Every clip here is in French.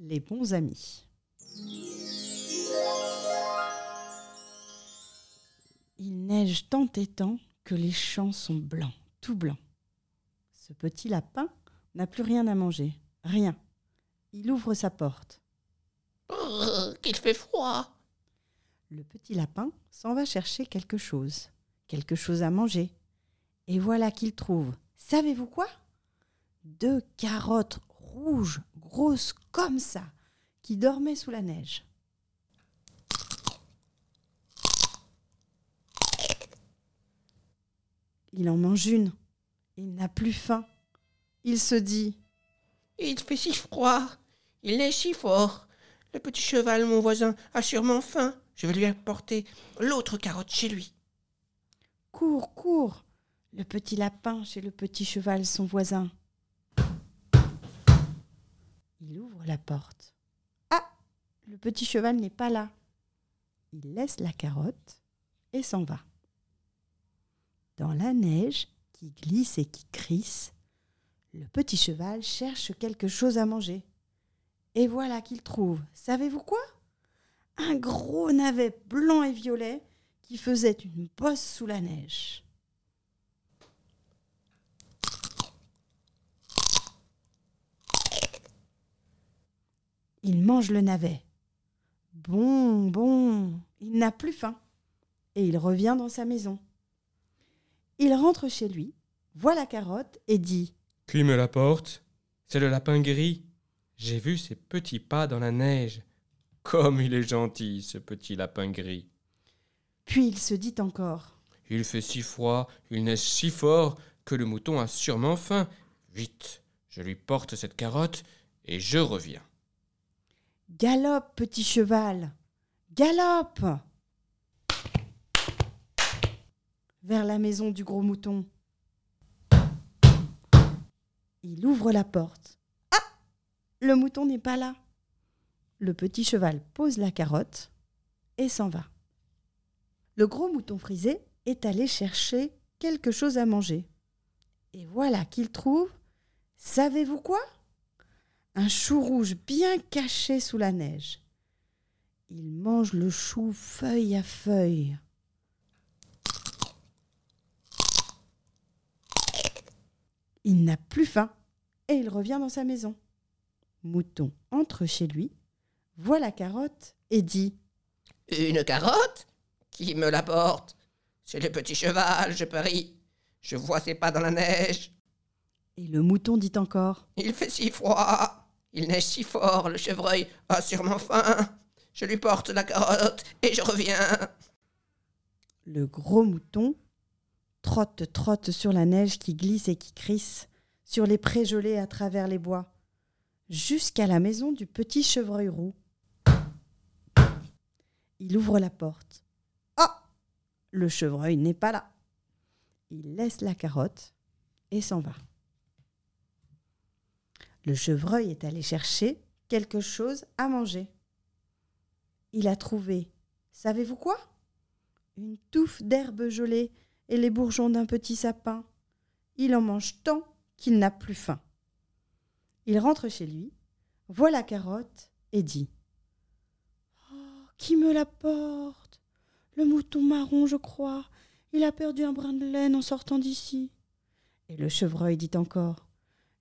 Les bons amis. Il neige tant et tant que les champs sont blancs, tout blancs. Ce petit lapin n'a plus rien à manger, rien. Il ouvre sa porte. Brrr, qu'il fait froid. Le petit lapin s'en va chercher quelque chose, quelque chose à manger. Et voilà qu'il trouve. Savez-vous quoi? Deux carottes rouges, grosses comme ça, qui dormaient sous la neige. Il en mange une. Il n'a plus faim. Il se dit Il fait si froid. Il neige si fort. Le petit cheval, mon voisin, a sûrement faim. Je vais lui apporter l'autre carotte chez lui. Cours, cours Le petit lapin chez le petit cheval, son voisin. Il ouvre la porte. Ah Le petit cheval n'est pas là. Il laisse la carotte et s'en va. Dans la neige qui glisse et qui crisse, le petit cheval cherche quelque chose à manger. Et voilà qu'il trouve, savez-vous quoi? Un gros navet blanc et violet qui faisait une bosse sous la neige. Il mange le navet. Bon, bon, il n'a plus faim. Et il revient dans sa maison. Il rentre chez lui, voit la carotte et dit Qui me l'apporte C'est le lapin gris. J'ai vu ses petits pas dans la neige. Comme il est gentil, ce petit lapin gris. Puis il se dit encore Il fait si froid, il neige si fort que le mouton a sûrement faim. Vite, je lui porte cette carotte et je reviens. Galope, petit cheval, galope vers la maison du gros mouton. Il ouvre la porte. Ah Le mouton n'est pas là. Le petit cheval pose la carotte et s'en va. Le gros mouton frisé est allé chercher quelque chose à manger. Et voilà qu'il trouve, savez-vous quoi? Un chou rouge bien caché sous la neige. Il mange le chou feuille à feuille. Il n'a plus faim et il revient dans sa maison. Mouton entre chez lui, voit la carotte et dit Une carotte? Qui me l'apporte C'est le petit cheval, je parie. Je vois ses pas dans la neige. Et le mouton dit encore Il fait si froid. Il neige si fort, le chevreuil a sûrement faim. Je lui porte la carotte et je reviens. Le gros mouton trotte, trotte sur la neige qui glisse et qui crisse, sur les prés gelés à travers les bois, jusqu'à la maison du petit chevreuil roux. Il ouvre la porte. Ah Le chevreuil n'est pas là. Il laisse la carotte et s'en va. Le chevreuil est allé chercher quelque chose à manger. Il a trouvé, savez-vous quoi? Une touffe d'herbe gelée et les bourgeons d'un petit sapin. Il en mange tant qu'il n'a plus faim. Il rentre chez lui, voit la carotte et dit Oh, qui me l'apporte Le mouton marron, je crois. Il a perdu un brin de laine en sortant d'ici. Et le chevreuil dit encore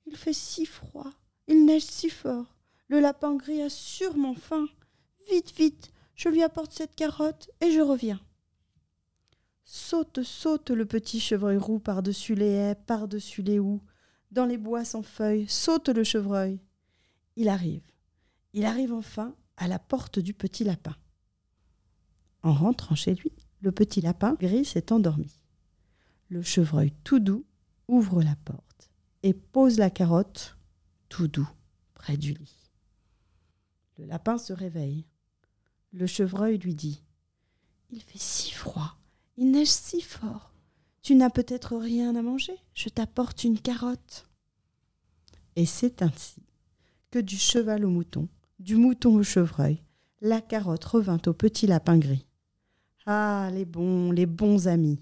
Il fait si froid, il neige si fort. Le lapin gris a sûrement faim. Vite, vite, je lui apporte cette carotte et je reviens. Saute, saute le petit chevreuil roux par-dessus les haies, par-dessus les houes, dans les bois sans feuilles, saute le chevreuil. Il arrive. Il arrive enfin à la porte du petit lapin. En rentrant chez lui, le petit lapin gris s'est endormi. Le chevreuil tout doux ouvre la porte et pose la carotte tout doux près du lit. Le lapin se réveille. Le chevreuil lui dit Il fait si froid. Il neige si fort. Tu n'as peut-être rien à manger. Je t'apporte une carotte. Et c'est ainsi que du cheval au mouton, du mouton au chevreuil, la carotte revint au petit lapin gris. Ah, les bons, les bons amis.